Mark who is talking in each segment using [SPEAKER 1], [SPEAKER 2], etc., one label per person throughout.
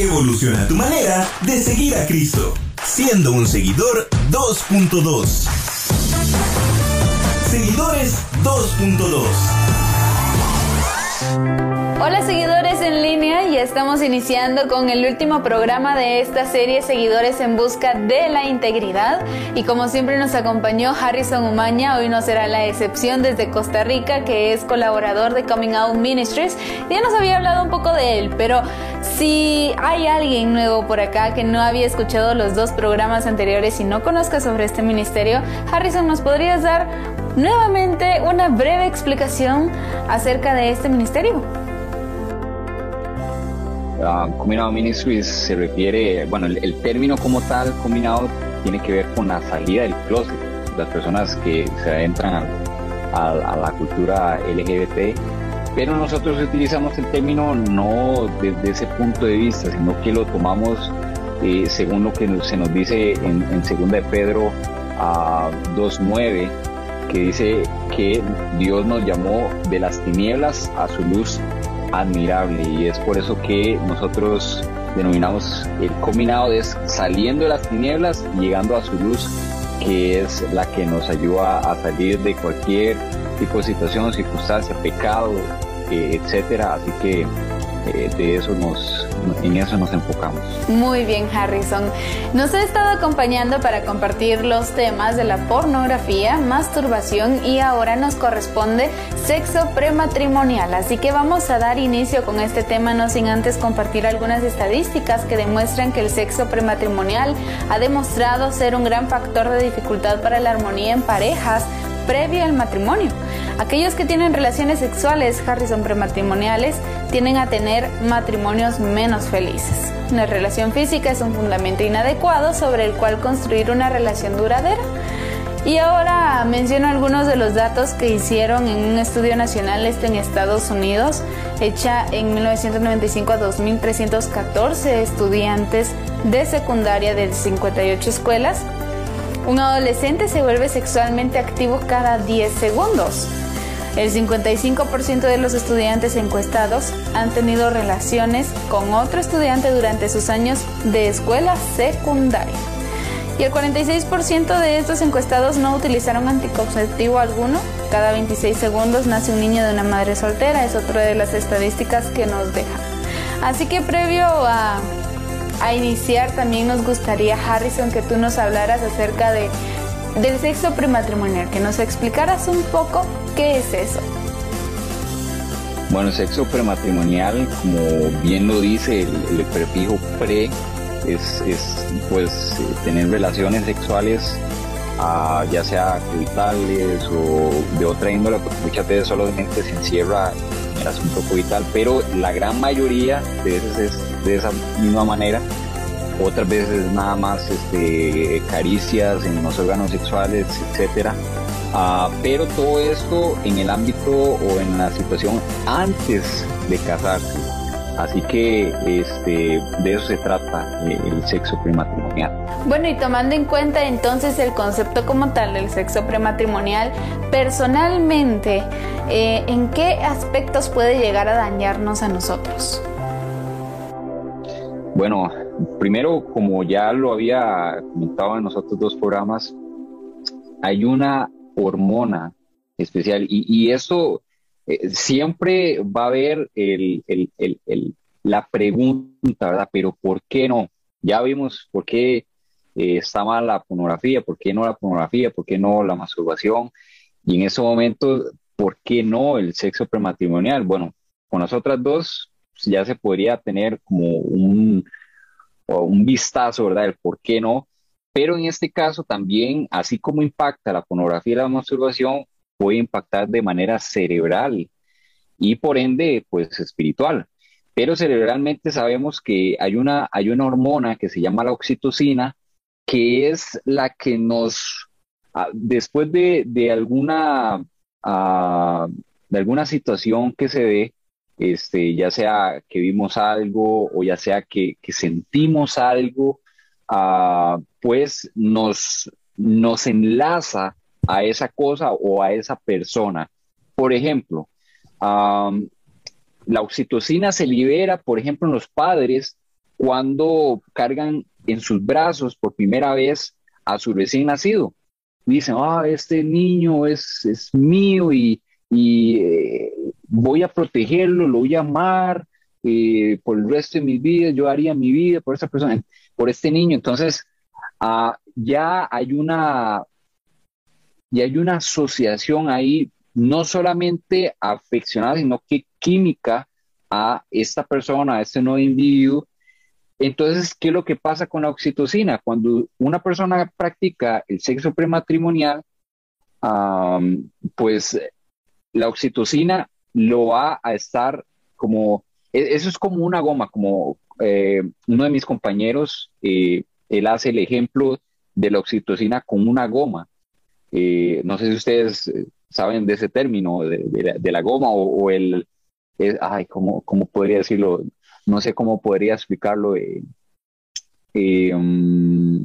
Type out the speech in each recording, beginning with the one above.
[SPEAKER 1] Evoluciona tu manera de seguir a Cristo, siendo un seguidor 2.2. Seguidores 2.2.
[SPEAKER 2] Hola seguidores en línea y estamos iniciando con el último programa de esta serie Seguidores en Busca de la Integridad y como siempre nos acompañó Harrison Umaña, hoy no será la excepción desde Costa Rica que es colaborador de Coming Out Ministries. Ya nos había hablado un poco de él, pero si hay alguien nuevo por acá que no había escuchado los dos programas anteriores y no conozca sobre este ministerio, Harrison, ¿nos podrías dar nuevamente una breve explicación acerca de este ministerio?
[SPEAKER 3] Combinado Ministries se refiere, bueno, el, término como tal, combinado, tiene que ver con la salida del closet, las personas que se adentran a, la cultura LGBT, pero nosotros utilizamos el término no desde ese punto de vista, sino que lo tomamos eh, según lo que se nos dice en, en 2 de Pedro a 2.9, que dice que Dios nos llamó de las tinieblas a su luz admirable y es por eso que nosotros denominamos el combinado de saliendo de las tinieblas y llegando a su luz, que es la que nos ayuda a salir de cualquier tipo de situación, circunstancia, pecado, eh, etcétera. Así que eh, de eso nos, en eso nos enfocamos.
[SPEAKER 2] Muy bien, Harrison. Nos ha estado acompañando para compartir los temas de la pornografía, masturbación y ahora nos corresponde sexo prematrimonial. Así que vamos a dar inicio con este tema, no sin antes compartir algunas estadísticas que demuestran que el sexo prematrimonial ha demostrado ser un gran factor de dificultad para la armonía en parejas previo al matrimonio. Aquellos que tienen relaciones sexuales, Harrison prematrimoniales, tienden a tener matrimonios menos felices. La relación física es un fundamento inadecuado sobre el cual construir una relación duradera. Y ahora menciono algunos de los datos que hicieron en un estudio nacional este en Estados Unidos, hecha en 1995 a 2.314 estudiantes de secundaria de 58 escuelas. Un adolescente se vuelve sexualmente activo cada 10 segundos. El 55% de los estudiantes encuestados han tenido relaciones con otro estudiante durante sus años de escuela secundaria. Y el 46% de estos encuestados no utilizaron anticonceptivo alguno. Cada 26 segundos nace un niño de una madre soltera, es otra de las estadísticas que nos deja. Así que previo a, a iniciar, también nos gustaría, Harrison, que tú nos hablaras acerca de del sexo prematrimonial, que nos explicaras un poco qué es eso.
[SPEAKER 3] Bueno, sexo prematrimonial, como bien lo dice el, prefijo pre, es, pues tener relaciones sexuales ah, ya sea coitales o de otra índole, porque muchas veces solamente se encierra en el asunto coital, pero la gran mayoría de veces es de esa misma manera otras veces nada más este, caricias en los órganos sexuales, etcétera. Ah, pero todo esto en el ámbito o en la situación antes de casarse. Así que este, de eso se trata eh, el sexo prematrimonial.
[SPEAKER 2] Bueno, y tomando en cuenta entonces el concepto como tal del sexo prematrimonial, personalmente, eh, ¿en qué aspectos puede llegar a dañarnos a nosotros?
[SPEAKER 3] Bueno, primero, como ya lo había comentado en los otros dos programas, hay una hormona especial y, eso eh, siempre va a haber la pregunta, ¿verdad? Pero ¿por qué no? Ya vimos por qué eh, está mal la pornografía, por qué no la pornografía, por qué no la masturbación y en ese momento, ¿por qué no el sexo prematrimonial? Bueno, con las otras dos ya se podría tener como un, un vistazo, ¿verdad? El por qué no. Pero en este caso también, así como impacta la pornografía y la masturbación, puede impactar de manera cerebral y por ende, pues espiritual. Pero cerebralmente sabemos que hay una, hay una hormona que se llama la oxitocina, que es la que nos, ah, después de, de alguna, ah, de alguna situación que se dé, este, ya sea que vimos algo o ya sea que, sentimos algo, ah, pues nos, nos enlaza a esa cosa o a esa persona. Por ejemplo, la oxitocina se libera, por ejemplo, en los padres cuando cargan en sus brazos por primera vez a su recién nacido. Dicen, ah, este niño es, es mío y, eh, voy a protegerlo, lo voy a amar eh, por el resto de mi vida, yo haría mi vida por esa persona, por este niño. Entonces, ah, ya hay una, hay una asociación ahí, no solamente afeccionada, sino que química a esta persona, a este nuevo individuo. Entonces, ¿qué es lo que pasa con la oxitocina? Cuando una persona practica el sexo prematrimonial, pues la oxitocina lo va a estar como, e, eso es como una goma, como eh, uno de mis compañeros, eh, él hace el ejemplo de la oxitocina con una goma. Eh, no sé si ustedes saben de ese término, de, la, goma o, el, ay, ¿cómo, ¿cómo, podría decirlo? No sé cómo podría explicarlo. Eh, eh, um,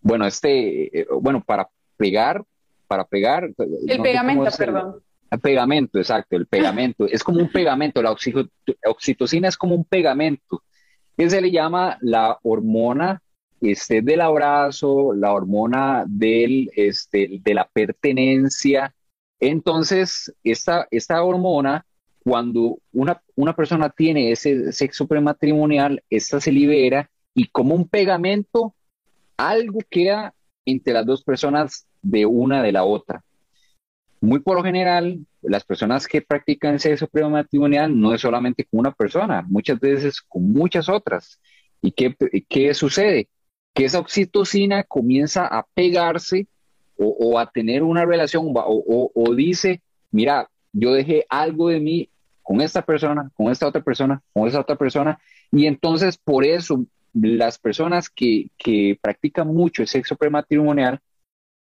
[SPEAKER 3] bueno, este, bueno, para pegar, para pegar.
[SPEAKER 2] El pegamento, perdón.
[SPEAKER 3] El pegamento, exacto, el pegamento. es como un pegamento, la oxitocina es como un pegamento, que se le llama la hormona este, del abrazo, la hormona del, este, de la pertenencia. Entonces, esta, esta hormona, cuando una, una persona tiene ese sexo prematrimonial, esta se libera y como un pegamento, algo queda entre las dos personas de una de la otra. Muy por lo general, las personas que practican sexo prematrimonial no es solamente con una persona, muchas veces con muchas otras. ¿Y qué, qué sucede? que esa oxitocina comienza a pegarse o, a tener una relación o, dice, mira, yo dejé algo de mí con esta persona, con esta otra persona, con esta otra persona, y entonces por eso las personas que, practican mucho el sexo prematrimonial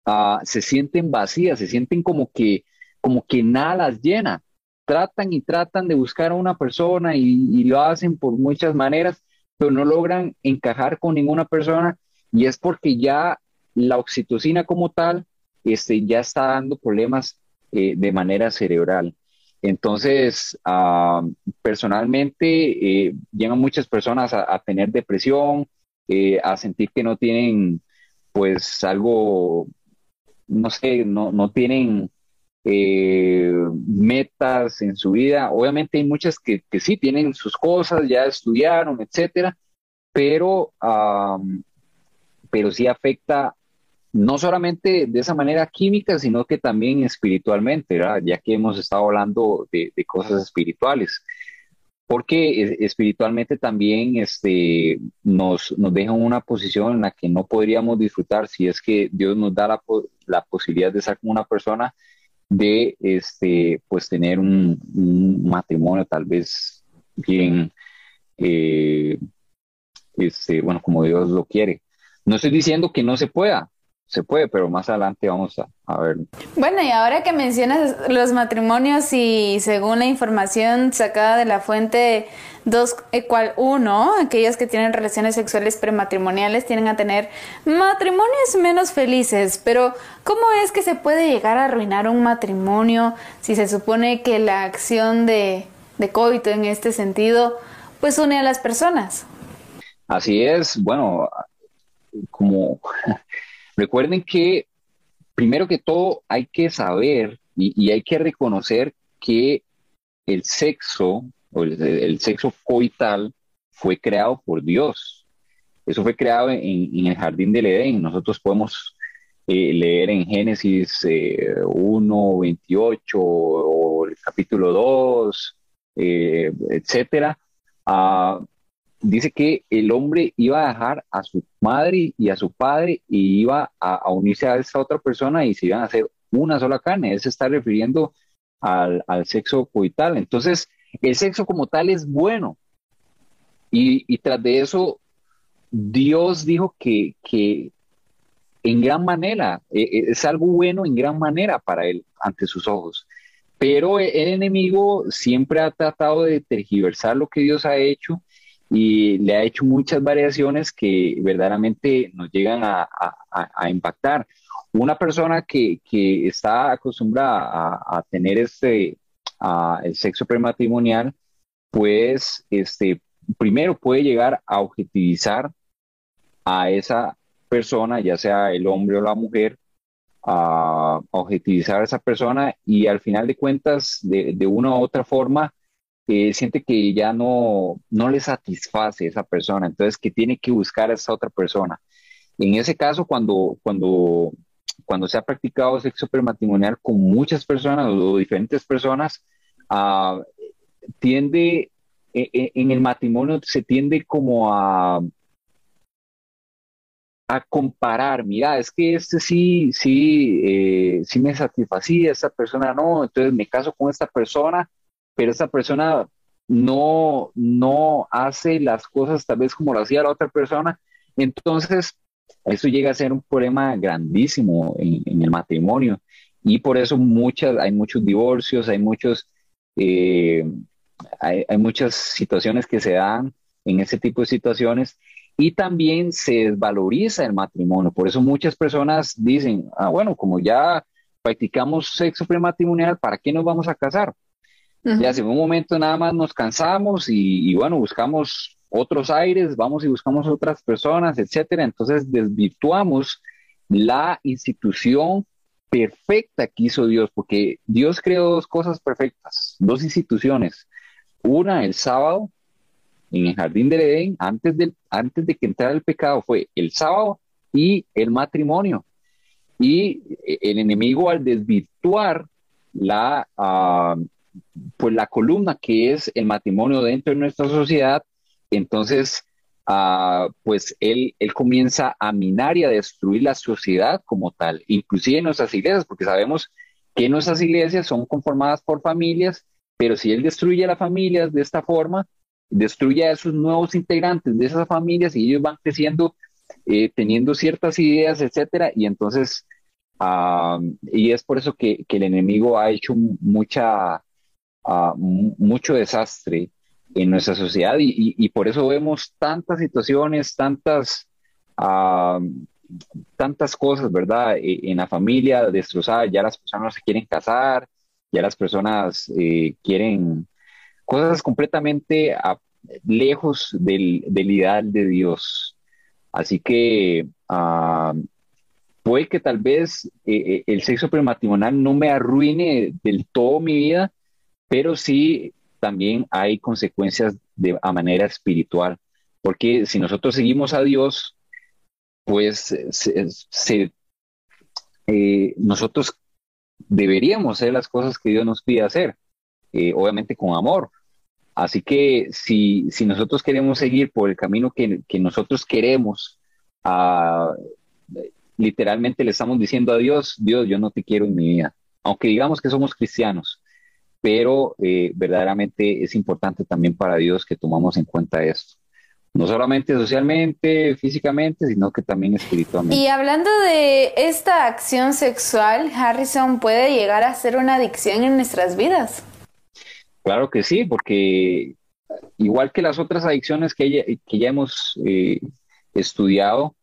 [SPEAKER 3] ah, se sienten vacías, se sienten como que, como que nada las llena. Tratan y tratan de buscar a una persona y lo hacen por muchas maneras, pero no logran encajar con ninguna persona y es porque ya la oxitocina como tal este, ya está dando problemas eh, de manera cerebral. Entonces, ah, personalmente, eh, llegan muchas personas a, tener depresión, eh, a sentir que no tienen, pues, algo, no sé, no, no tienen metas en su vida. Obviamente hay muchas que, que, sí tienen sus cosas, ya estudiaron, etcétera, pero pero sí afecta no solamente de esa manera química, sino que también espiritualmente, ya que hemos estado hablando de, cosas espirituales, porque espiritualmente también este, nos, nos deja una posición en la que no podríamos disfrutar si es que Dios nos da la, posibilidad de estar con una persona, de este, pues tener un, matrimonio tal vez bien, eh, este, bueno, como Dios lo quiere. No estoy diciendo que no se pueda, se puede, pero más adelante vamos a, a ver.
[SPEAKER 2] Bueno, y ahora que mencionas los matrimonios y según la información sacada de la fuente 2 ecual 1, aquellos que tienen relaciones sexuales prematrimoniales tienen a tener matrimonios menos felices, pero ¿cómo es que se puede llegar a arruinar un matrimonio si se supone que la acción de, de coito en este sentido pues une a las personas?
[SPEAKER 3] Así es, bueno, como recuerden que primero que todo hay que saber y, hay que reconocer que el sexo o el, sexo coital fue creado por Dios. Eso fue creado en, el jardín del Edén. Nosotros podemos eh, leer en Génesis 1, eh, 28 o el capítulo 2, eh, etcétera. Dice que el hombre iba a dejar a su madre y a su padre y iba a, unirse a esa otra persona y se iban a hacer una sola carne. Él está refiriendo al, sexo coital. Entonces, el sexo como tal es bueno. Y, tras de eso, Dios dijo que, que en gran manera, e, e, es algo bueno en gran manera para él ante sus ojos. Pero el enemigo siempre ha tratado de tergiversar lo que Dios ha hecho y le ha hecho muchas variaciones que verdaderamente nos llegan a, impactar. Una persona que, está acostumbrada a, tener este, el sexo prematrimonial, pues este, primero puede llegar a objetivizar a esa persona, ya sea el hombre o la mujer, a objetivizar a esa persona y al final de cuentas, de, una u otra forma, siente que ya no, no le satisface esa persona, entonces que tiene que buscar a esa otra persona. En ese caso, cuando, cuando, cuando se ha practicado sexo prematrimonial con muchas personas o, diferentes personas, uh, tiende, e, e, en el matrimonio se tiende como a a comparar, mira, es que este sí, sí, eh, sí me satisfacía, esta persona no, entonces me caso con esta persona, pero esta persona no, no hace las cosas tal vez como lo hacía la otra persona, entonces eso llega a ser un problema grandísimo en, el matrimonio y por eso muchas, hay muchos divorcios, hay muchos, eh, hay, hay muchas situaciones que se dan en ese tipo de situaciones y también se desvaloriza el matrimonio. Por eso muchas personas dicen, ah, bueno, como ya practicamos sexo prematrimonial, ¿para qué nos vamos a casar? Ya hace un momento nada más nos cansamos y, bueno, buscamos otros aires, vamos y buscamos otras personas, etcétera. Entonces desvirtuamos la institución perfecta que hizo Dios, porque Dios creó dos cosas perfectas, dos instituciones. Una, el sábado, en el jardín del Edén, antes de, antes de que entrara el pecado, fue el sábado y el matrimonio. Y el enemigo al desvirtuar la, ah, pues la columna que es el matrimonio dentro de nuestra sociedad, entonces ah, pues él, él comienza a minar y a destruir la sociedad como tal, inclusive en nuestras iglesias, porque sabemos que nuestras iglesias son conformadas por familias, pero si él destruye las familias de esta forma, destruye a esos nuevos integrantes de esas familias y ellos van creciendo eh, teniendo ciertas ideas, etcétera, y entonces, ah, y es por eso que, el enemigo ha hecho mucha, ah, mucho desastre en nuestra sociedad y, por eso vemos tantas situaciones, tantas, ah, tantas cosas, ¿verdad? E, en la familia destrozada, ya las personas se quieren casar, ya las personas eh, quieren cosas completamente lejos del, ideal de Dios. Así que uh, puede que tal vez eh, eh, el sexo prematrimonial no me arruine del todo mi vida, pero sí también hay consecuencias de, a manera espiritual. Porque si nosotros seguimos a Dios, pues eh, nosotros deberíamos hacer las cosas que Dios nos pide hacer. Eh, obviamente con amor. Así que si, si, nosotros queremos seguir por el camino que, que nosotros queremos, uh, literalmente le estamos diciendo a Dios, Dios, yo no te quiero en mi vida, aunque digamos que somos cristianos, pero eh, verdaderamente es importante también para Dios que tomamos en cuenta esto no solamente socialmente, físicamente, sino que también espiritualmente.
[SPEAKER 2] Y hablando de esta acción sexual, Harrison puede llegar a ser una adicción en nuestras vidas.
[SPEAKER 3] Claro que sí, porque igual que las otras adicciones que ya, que ya hemos eh, estudiado,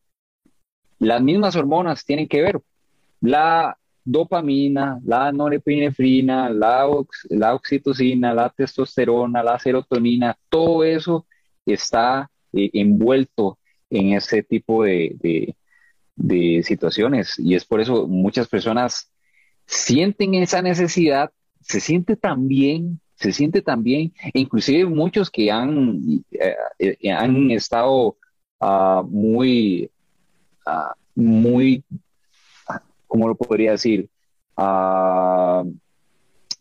[SPEAKER 3] las mismas hormonas tienen que ver. La dopamina, la norepinefrina, la, la oxitocina, la testosterona, la serotonina, todo eso está eh, envuelto en ese tipo de, de situaciones. Y es por eso muchas personas sienten esa necesidad, se siente tan bien se siente también, e inclusive muchos que han, eh, eh, han estado uh, muy, uh, muy, ¿cómo lo podría decir? Uh,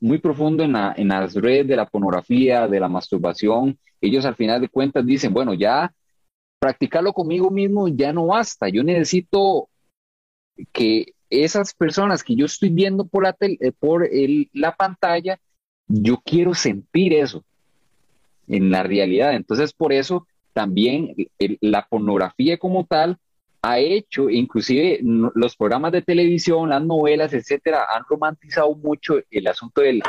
[SPEAKER 3] muy profundo en, la, en las redes de la pornografía, de la masturbación, ellos al final de cuentas dicen, bueno, ya practicarlo conmigo mismo ya no basta, yo necesito que esas personas que yo estoy viendo por la, por el, la pantalla, yo quiero sentir eso en la realidad. Entonces, por eso también la pornografía como tal ha hecho, inclusive los programas de televisión, las novelas, etcétera, han romantizado mucho el asunto del,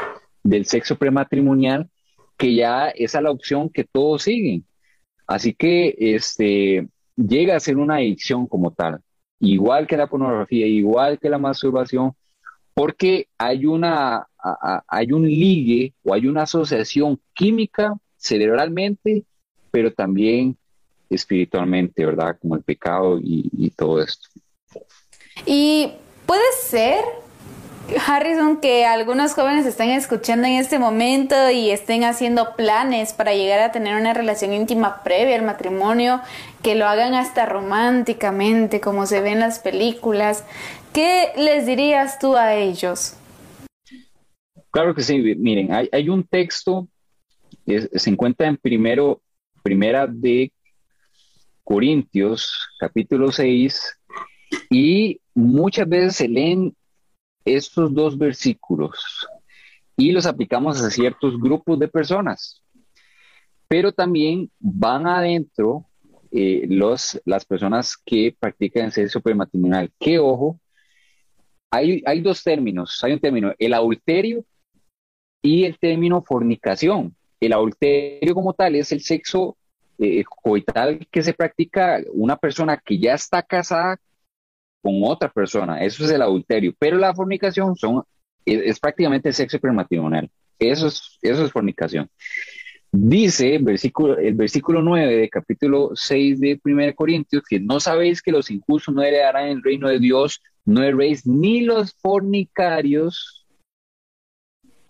[SPEAKER 3] del sexo prematrimonial, que ya es a la opción que todos siguen. Así que este, llega a ser una adicción como tal, igual que la pornografía, igual que la masturbación, porque hay, una, hay un ligue o hay una asociación química cerebralmente pero también espiritualmente, ¿verdad? Como el pecado y, todo esto.
[SPEAKER 2] Y puede ser, Harrison, que algunos jóvenes estén escuchando en este momento y estén haciendo planes para llegar a tener una relación íntima previa al matrimonio, que lo hagan hasta románticamente, como se ve en las películas. ¿Qué les dirías tú a ellos?
[SPEAKER 3] Claro que sí, miren, hay, un texto, se encuentra en primero, primera de Corintios, capítulo 6, y muchas veces se leen estos dos versículos y los aplicamos a ciertos grupos de personas, pero también van adentro eh, los, las personas que practican sexo prematrimonial. Que ojo, hay, hay dos términos, hay un término, el adulterio y el término fornicación. El adulterio como tal es el sexo eh, coital que se practica una persona que ya está casada con otra persona. Eso es el adulterio. Pero la fornicación son, es, prácticamente sexo prematrimonial. Eso es, eso es fornicación. Dice versículo, el versículo 9 de capítulo 6 de 1 Corintios que no sabéis que los injustos no heredarán el reino de Dios, no erréis ni los fornicarios,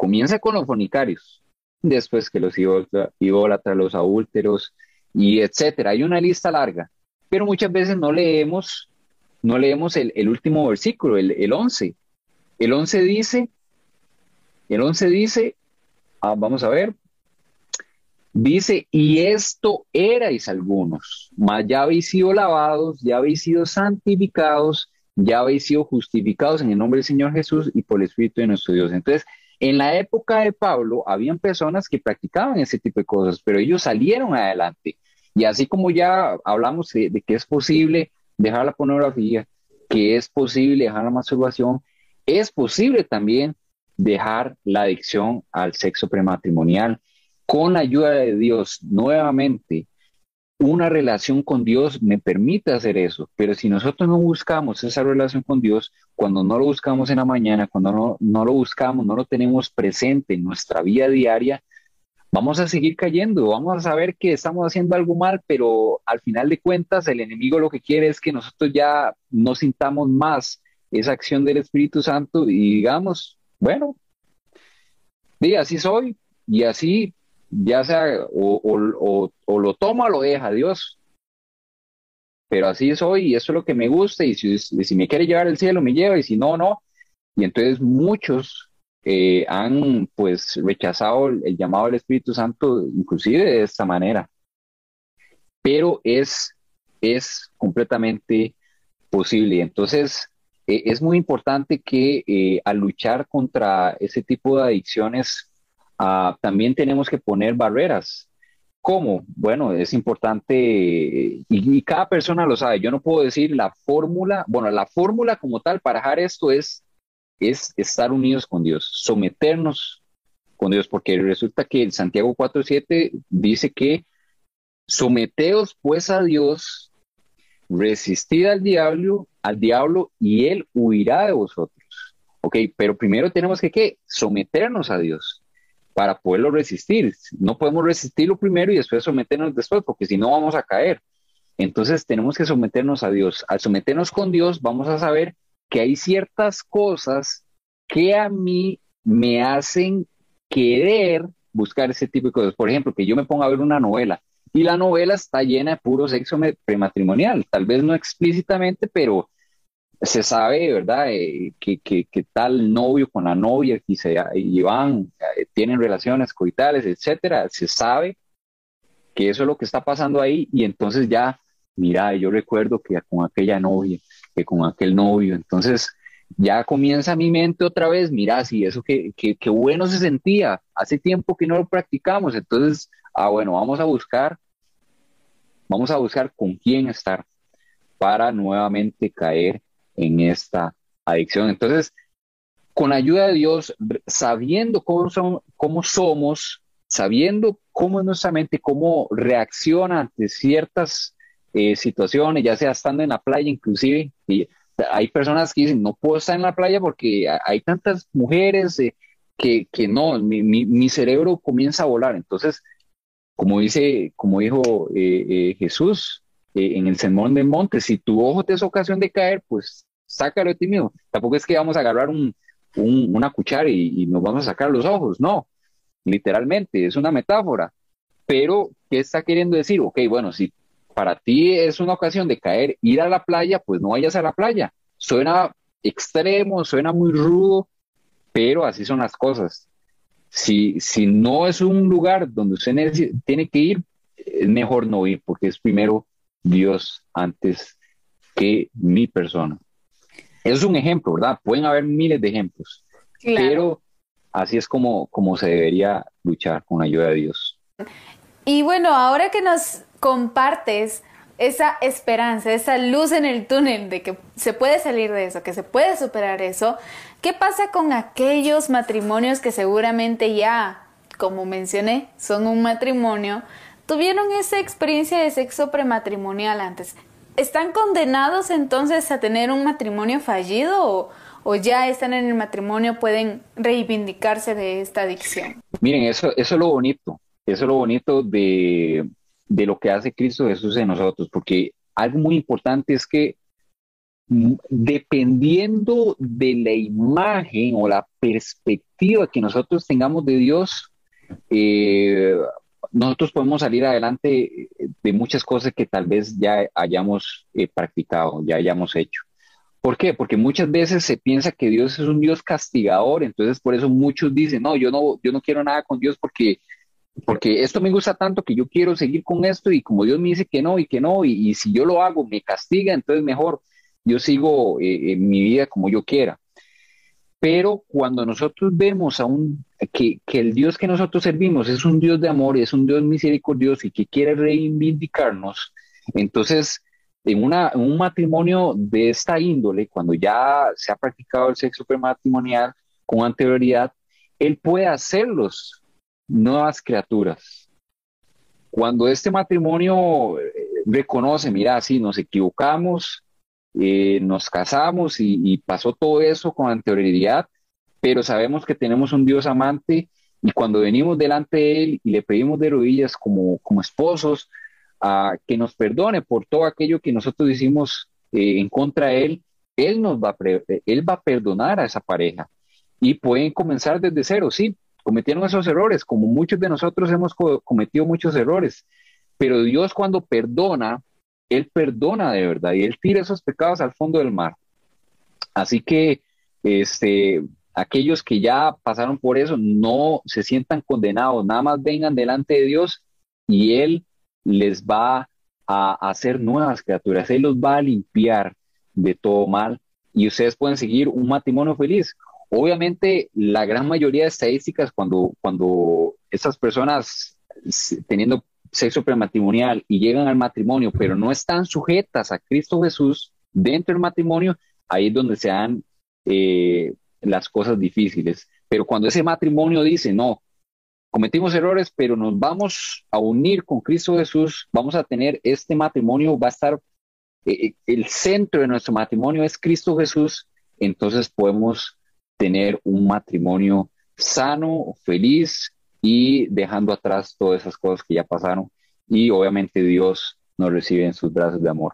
[SPEAKER 3] Comienza con los fornicarios, después que los idólatras, los adúlteros y etcétera. Hay una lista larga, pero muchas veces no leemos, no leemos el, último versículo, el, el 11. El 11 dice, el 11 dice, ah, vamos a ver, Dice, y esto erais algunos, mas ya habéis sido lavados, ya habéis sido santificados, ya habéis sido justificados en el nombre del Señor Jesús y por el Espíritu de nuestro Dios. Entonces, en la época de Pablo, habían personas que practicaban ese tipo de cosas, pero ellos salieron adelante. Y así como ya hablamos de, que es posible dejar la pornografía, que es posible dejar la masturbación, es posible también dejar la adicción al sexo prematrimonial con la ayuda de Dios nuevamente una relación con Dios me permite hacer eso, pero si nosotros no buscamos esa relación con Dios, cuando no lo buscamos en la mañana, cuando no, no lo buscamos, no lo tenemos presente en nuestra vida diaria, vamos a seguir cayendo, vamos a saber que estamos haciendo algo mal, pero al final de cuentas el enemigo lo que quiere es que nosotros ya no sintamos más esa acción del Espíritu Santo y digamos, bueno, sí, así soy y así ya sea o, lo toma o lo deja Dios. Pero así soy y eso es lo que me gusta y si, me quiere llevar al cielo me lleva y si no, no. Y entonces muchos eh, han pues rechazado el, llamado del Espíritu Santo inclusive de esta manera. Pero es, es completamente posible. Entonces eh, es muy importante que eh, al luchar contra ese tipo de adicciones Ah, también tenemos que poner barreras. ¿Cómo? Bueno, es importante y, cada persona lo sabe. Yo no puedo decir la fórmula, bueno, la fórmula como tal para dejar esto es, es estar unidos con Dios, someternos con Dios, porque resulta que el Santiago 4.7 dice que someteos pues a Dios, resistid al diablo, al diablo y él huirá de vosotros. Ok, pero primero tenemos que ¿qué? someternos a Dios para poderlo resistir. No podemos resistirlo primero y después someternos después, porque si no vamos a caer. Entonces tenemos que someternos a Dios. Al someternos con Dios vamos a saber que hay ciertas cosas que a mí me hacen querer buscar ese tipo de cosas. Por ejemplo, que yo me ponga a ver una novela y la novela está llena de puro sexo prematrimonial, tal vez no explícitamente, pero se sabe, ¿verdad?, eh, que, que, tal novio con la novia que se llevan, eh, tienen relaciones coitales, etcétera, se sabe que eso es lo que está pasando ahí y entonces ya, mira, yo recuerdo que con aquella novia, que con aquel novio, entonces ya comienza mi mente otra vez, mira, si eso que, que bueno se sentía, hace tiempo que no lo practicamos, entonces, ah, bueno, vamos a buscar, vamos a buscar con quién estar para nuevamente caer en esta adicción. Entonces, con ayuda de Dios, sabiendo cómo, cómo somos, sabiendo cómo es nuestra mente, cómo reacciona ante ciertas eh, situaciones, ya sea estando en la playa inclusive, y hay personas que dicen, no puedo estar en la playa porque hay tantas mujeres eh, que, que, no, mi, mi, mi cerebro comienza a volar. Entonces, como dice, como dijo eh, eh, en el sermón del monte, si tu ojo te es ocasión de caer, pues sácalo de ti mismo. Tampoco es que vamos a agarrar una cuchara y, y nos vamos a sacar los ojos, no, literalmente, es una metáfora. Pero, ¿qué está queriendo decir? Ok, bueno, si para ti es una ocasión de caer, ir a la playa, pues no vayas a la playa. Suena extremo, suena muy rudo, pero así son las cosas. Si, si no es un lugar donde usted tiene que ir, es mejor no ir, porque es primero Dios antes que mi persona. Es un ejemplo, ¿verdad? Pueden haber miles de ejemplos, pero así es como, como se debería luchar con la ayuda de Dios.
[SPEAKER 2] Y bueno, ahora que nos compartes esa esperanza, esa luz en el túnel de que se puede salir de eso, que se puede superar eso, ¿qué pasa con aquellos matrimonios que seguramente ya, como mencioné, son un matrimonio, tuvieron esa experiencia de sexo prematrimonial antes? ¿Están condenados entonces a tener un matrimonio fallido o, ya están en el matrimonio, pueden reivindicarse de esta adicción?
[SPEAKER 3] Miren, eso, es lo bonito, eso es lo bonito de, de lo que hace Cristo Jesús en nosotros, porque algo muy importante es que dependiendo de la imagen o la perspectiva que nosotros tengamos de Dios, eh, nosotros podemos salir adelante de muchas cosas que tal vez ya hayamos eh, practicado, ya hayamos hecho. ¿Por qué? Porque muchas veces se piensa que Dios es un Dios castigador, entonces por eso muchos dicen, no, yo no, yo no quiero nada con Dios porque porque esto me gusta tanto que yo quiero seguir con esto y como Dios me dice que no y que no, y, si yo lo hago me castiga, entonces mejor yo sigo eh, en mi vida como yo quiera. Pero cuando nosotros vemos a un, que, que, el Dios que nosotros servimos es un Dios de amor, es un Dios misericordioso y que quiere reivindicarnos, entonces en, una, en un matrimonio de esta índole, cuando ya se ha practicado el sexo prematrimonial con anterioridad, Él puede hacerlos nuevas criaturas. Cuando este matrimonio eh, reconoce, mira, sí, nos equivocamos, eh, nos casamos y, pasó todo eso con anterioridad, pero sabemos que tenemos un Dios amante y cuando venimos delante de Él y le pedimos de rodillas como, como esposos, a que nos perdone por todo aquello que nosotros hicimos eh, en contra de Él, Él nos va a, Él va a perdonar a esa pareja. Y pueden comenzar desde cero, sí, cometieron esos errores, como muchos de nosotros hemos cometido muchos errores, pero Dios cuando perdona, Él perdona de verdad y Él tira esos pecados al fondo del mar. Así que este, aquellos que ya pasaron por eso no se sientan condenados, nada más vengan delante de Dios y Él les va a hacer nuevas criaturas, Él los va a limpiar de todo mal y ustedes pueden seguir un matrimonio feliz. Obviamente, la gran mayoría de estadísticas, cuando, cuando estas personas teniendo sexo prematrimonial y llegan al matrimonio, pero no están sujetas a Cristo Jesús dentro del matrimonio, ahí es donde se dan eh, las cosas difíciles. Pero cuando ese matrimonio dice, no, cometimos errores, pero nos vamos a unir con Cristo Jesús, vamos a tener este matrimonio, va a estar, eh, eh, el centro de nuestro matrimonio es Cristo Jesús, entonces podemos tener un matrimonio sano, feliz y dejando atrás todas esas cosas que ya pasaron. Y obviamente Dios nos recibe en sus brazos de amor.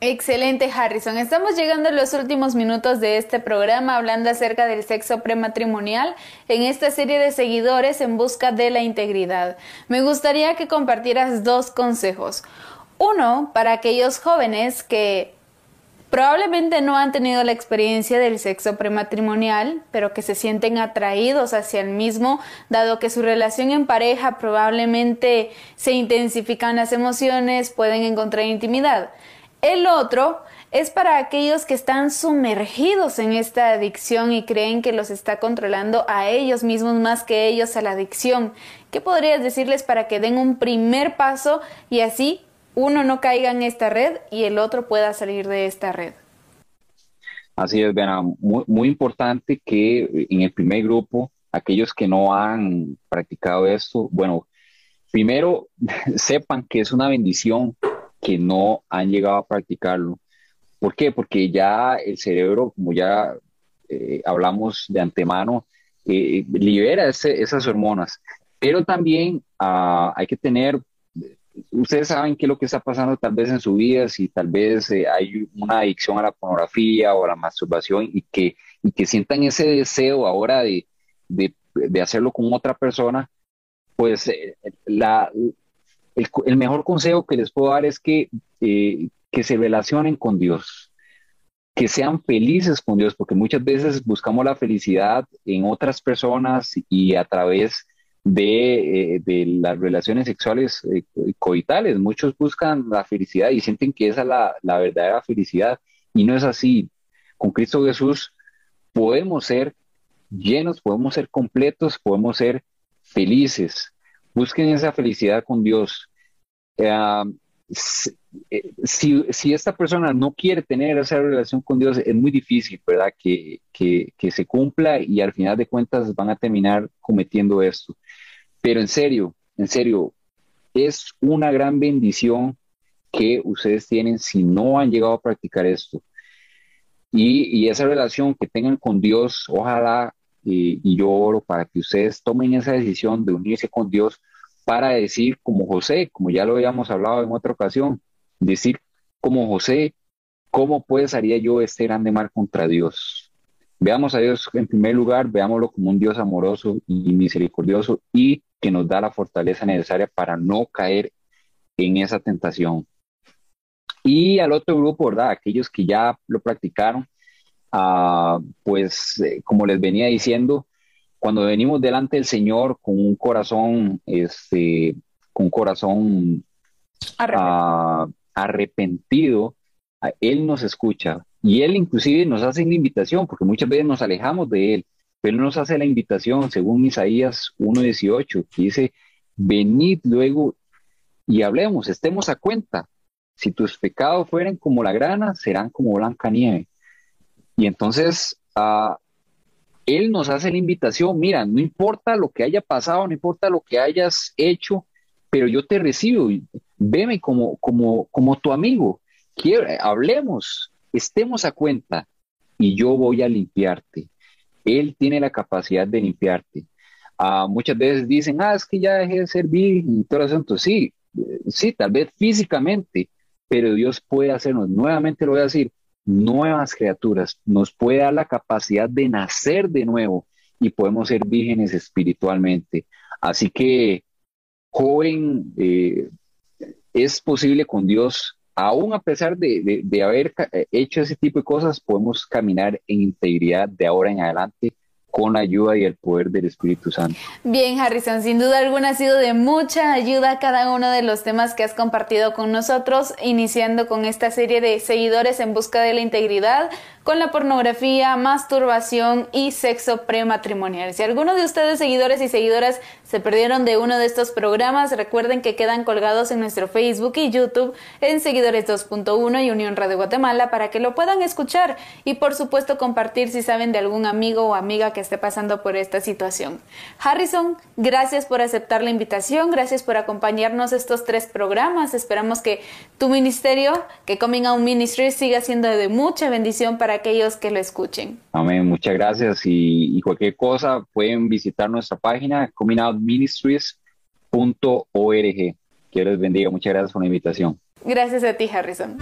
[SPEAKER 2] Excelente, Harrison. Estamos llegando a los últimos minutos de este programa hablando acerca del sexo prematrimonial en esta serie de seguidores en busca de la integridad. Me gustaría que compartieras dos consejos. Uno, para aquellos jóvenes que Probablemente no han tenido la experiencia del sexo prematrimonial, pero que se sienten atraídos hacia el mismo, dado que su relación en pareja probablemente se intensifican las emociones, pueden encontrar intimidad. El otro es para aquellos que están sumergidos en esta adicción y creen que los está controlando a ellos mismos más que ellos a la adicción. ¿Qué podrías decirles para que den un primer paso y así uno no caiga en esta red y el otro pueda salir de esta red.
[SPEAKER 3] Así es, muy, muy importante que en el primer grupo, aquellos que no han practicado esto, bueno, primero sepan que es una bendición que no han llegado a practicarlo. ¿Por qué? Porque ya el cerebro, como ya eh, hablamos de antemano, eh, libera esas hormonas Pero también ah, hay que tener, ustedes saben qué es lo que está pasando tal vez en su vida, si tal vez eh, hay una adicción a la pornografía o a la masturbación y que, y que sientan ese deseo ahora de, de, hacerlo con otra persona, pues eh, la, el, el, mejor consejo que les puedo dar es que, eh, que se relacionen con Dios, que sean felices con Dios, porque muchas veces buscamos la felicidad en otras personas y a través de, eh, de las relaciones sexuales eh, coitales. Muchos buscan la felicidad y sienten que esa es la, la verdadera felicidad y no es así. Con Cristo Jesús podemos ser llenos, podemos ser completos, podemos ser felices. Busquen esa felicidad con Dios. Uh, si, si, esta persona no quiere tener esa relación con Dios, es muy difícil, ¿verdad? Que, que, se cumpla y al final de cuentas van a terminar cometiendo esto. Pero en serio, en serio, es una gran bendición que ustedes tienen si no han llegado a practicar esto. Y, y esa relación que tengan con Dios, ojalá, eh, y yo oro para que ustedes tomen esa decisión de unirse con Dios para decir como José, como ya lo habíamos hablado en otra ocasión, decir como José, ¿cómo pues haría yo este grande mal contra Dios? Veamos a Dios en primer lugar, veámoslo como un Dios amoroso y misericordioso y que nos da la fortaleza necesaria para no caer en esa tentación. Y al otro grupo, ¿verdad? Aquellos que ya lo practicaron, uh, pues eh, como les venía diciendo, cuando venimos delante del Señor con un corazón, este, con un corazón arrepentido. Uh, arrepentido, Él nos escucha y Él inclusive nos hace una invitación, porque muchas veces nos alejamos de Él, pero Él nos hace la invitación, según Isaías 1.18, que dice, venid luego y hablemos, estemos a cuenta. Si tus pecados fueren como la grana, serán como blanca nieve. Y entonces, uh, él nos hace la invitación, mira, no importa lo que haya pasado, no importa lo que hayas hecho, pero yo te recibo, veme como, como, como tu amigo, Quiero, hablemos, estemos a cuenta y yo voy a limpiarte. Él tiene la capacidad de limpiarte. Uh, muchas veces dicen, ah, es que ya dejé de servir y todo el asunto. Sí, sí, tal vez físicamente, pero Dios puede hacernos, nuevamente lo voy a decir, nuevas criaturas, nos puede dar la capacidad de nacer de nuevo y podemos ser vírgenes espiritualmente. Así que, joven, eh, es posible con Dios, aún a pesar de, de, haber eh, hecho ese tipo de cosas, podemos caminar en integridad de ahora en adelante con ayuda y el poder del Espíritu Santo.
[SPEAKER 2] Bien, Harrison, sin duda alguna ha sido de mucha ayuda cada uno de los temas que has compartido con nosotros, iniciando con esta serie de seguidores en busca de la integridad, con la pornografía, masturbación y sexo prematrimonial. Si alguno de ustedes, seguidores y seguidoras, se perdieron de uno de estos programas, recuerden que quedan colgados en nuestro Facebook y YouTube en Seguidores 2.1 y Unión Radio Guatemala para que lo puedan escuchar y por supuesto compartir si saben de algún amigo o amiga que esté pasando por esta situación. Harrison, gracias por aceptar la invitación, gracias por acompañarnos estos tres programas. Esperamos que tu ministerio, que Coming Out Ministry, siga siendo de mucha bendición para aquellos que lo escuchen.
[SPEAKER 3] Amén, muchas gracias y, y cualquier cosa pueden visitar nuestra página comingoutministries.org. Que les bendiga, muchas gracias por la invitación.
[SPEAKER 2] Gracias a ti, Harrison.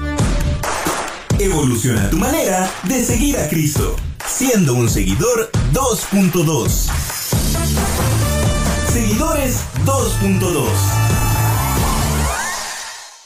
[SPEAKER 1] Evoluciona tu manera de seguir a Cristo, siendo un seguidor 2.2. Seguidores 2.2.